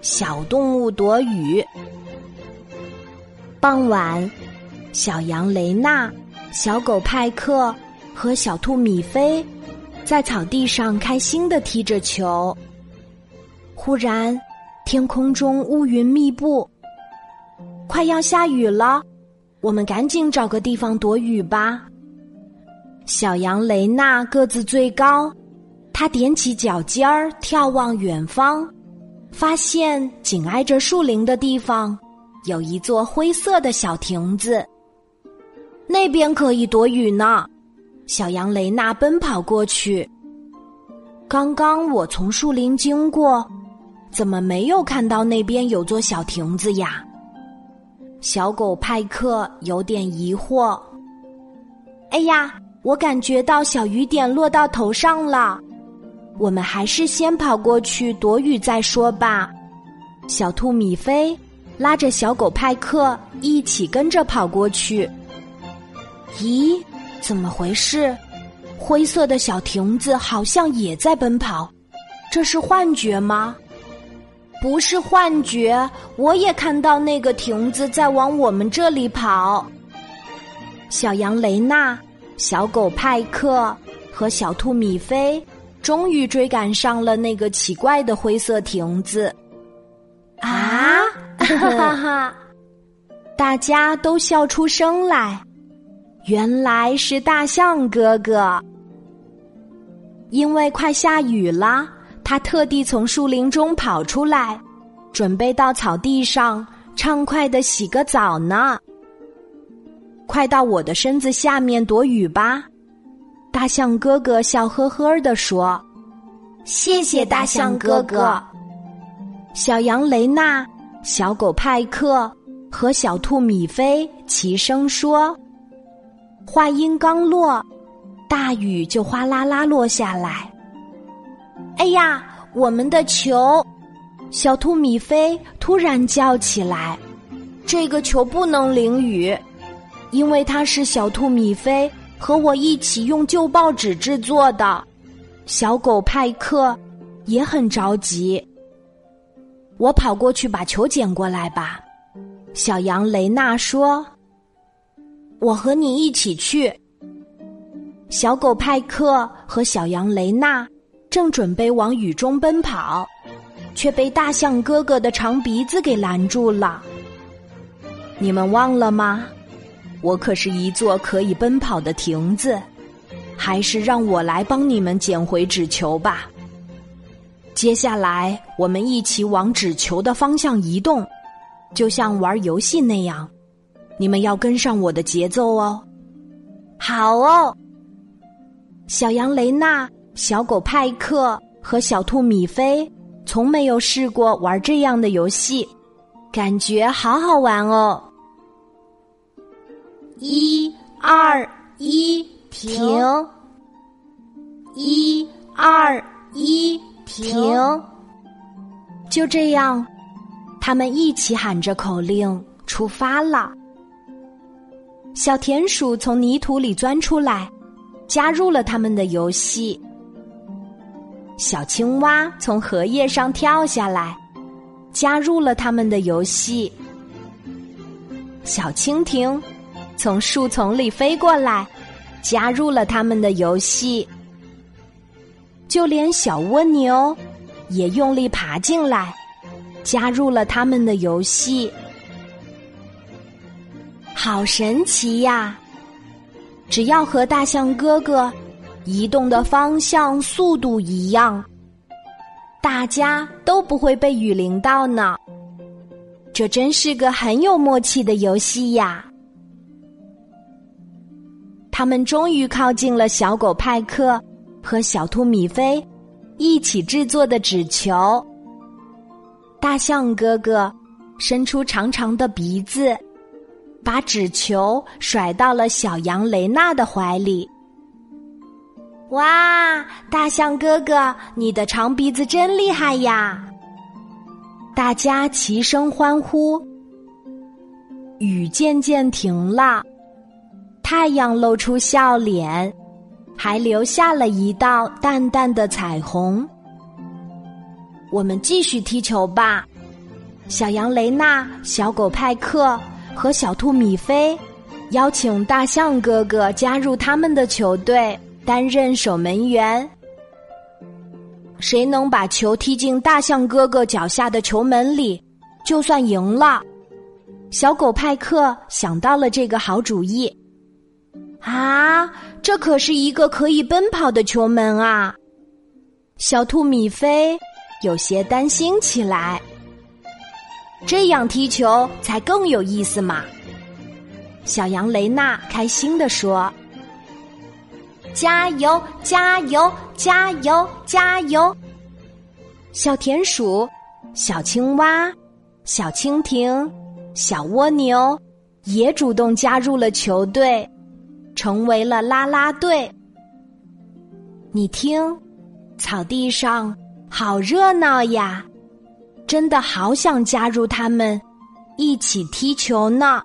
小动物躲雨。傍晚，小羊雷娜、小狗派克和小兔米菲在草地上开心的踢着球。忽然，天空中乌云密布，快要下雨了，我们赶紧找个地方躲雨吧。小羊雷娜个子最高，它踮起脚尖儿眺望远方，发现紧挨着树林的地方有一座灰色的小亭子，那边可以躲雨呢。小羊雷娜奔跑过去。刚刚我从树林经过，怎么没有看到那边有座小亭子呀？小狗派克有点疑惑。哎呀！我感觉到小雨点落到头上了，我们还是先跑过去躲雨再说吧。小兔米菲拉着小狗派克一起跟着跑过去。咦，怎么回事？灰色的小亭子好像也在奔跑，这是幻觉吗？不是幻觉，我也看到那个亭子在往我们这里跑。小羊雷娜。小狗派克和小兔米菲终于追赶上了那个奇怪的灰色亭子。啊！哈哈哈！大家都笑出声来。原来是大象哥哥，因为快下雨了，他特地从树林中跑出来，准备到草地上畅快的洗个澡呢。快到我的身子下面躲雨吧！大象哥哥笑呵呵地说：“谢谢大象哥哥。”小羊雷娜、小狗派克和小兔米菲齐声说。话音刚落，大雨就哗啦啦落下来。哎呀，我们的球！小兔米菲突然叫起来：“这个球不能淋雨。”因为它是小兔米菲和我一起用旧报纸制作的，小狗派克也很着急。我跑过去把球捡过来吧，小羊雷娜说：“我和你一起去。”小狗派克和小羊雷娜正准备往雨中奔跑，却被大象哥哥的长鼻子给拦住了。你们忘了吗？我可是一座可以奔跑的亭子，还是让我来帮你们捡回纸球吧。接下来，我们一起往纸球的方向移动，就像玩游戏那样。你们要跟上我的节奏哦。好哦。小羊雷娜、小狗派克和小兔米菲从没有试过玩这样的游戏，感觉好好玩哦。一二一停，一二一停，就这样，他们一起喊着口令出发了。小田鼠从泥土里钻出来，加入了他们的游戏。小青蛙从荷叶上跳下来，加入了他们的游戏。小蜻蜓。从树丛里飞过来，加入了他们的游戏。就连小蜗牛也用力爬进来，加入了他们的游戏。好神奇呀！只要和大象哥哥移动的方向、速度一样，大家都不会被雨淋到呢。这真是个很有默契的游戏呀！他们终于靠近了小狗派克和小兔米菲一起制作的纸球。大象哥哥伸出长长的鼻子，把纸球甩到了小羊雷娜的怀里。哇，大象哥哥，你的长鼻子真厉害呀！大家齐声欢呼。雨渐渐停了。太阳露出笑脸，还留下了一道淡淡的彩虹。我们继续踢球吧。小羊雷娜、小狗派克和小兔米菲邀请大象哥哥加入他们的球队，担任守门员。谁能把球踢进大象哥哥脚下的球门里，就算赢了。小狗派克想到了这个好主意。啊，这可是一个可以奔跑的球门啊！小兔米菲有些担心起来。这样踢球才更有意思嘛！小羊雷娜开心地说：“加油，加油，加油，加油！”小田鼠、小青蛙、小蜻蜓、小蜗牛也主动加入了球队，成为了啦啦队。你听，草地上好热闹呀！真的好想加入他们，一起踢球呢。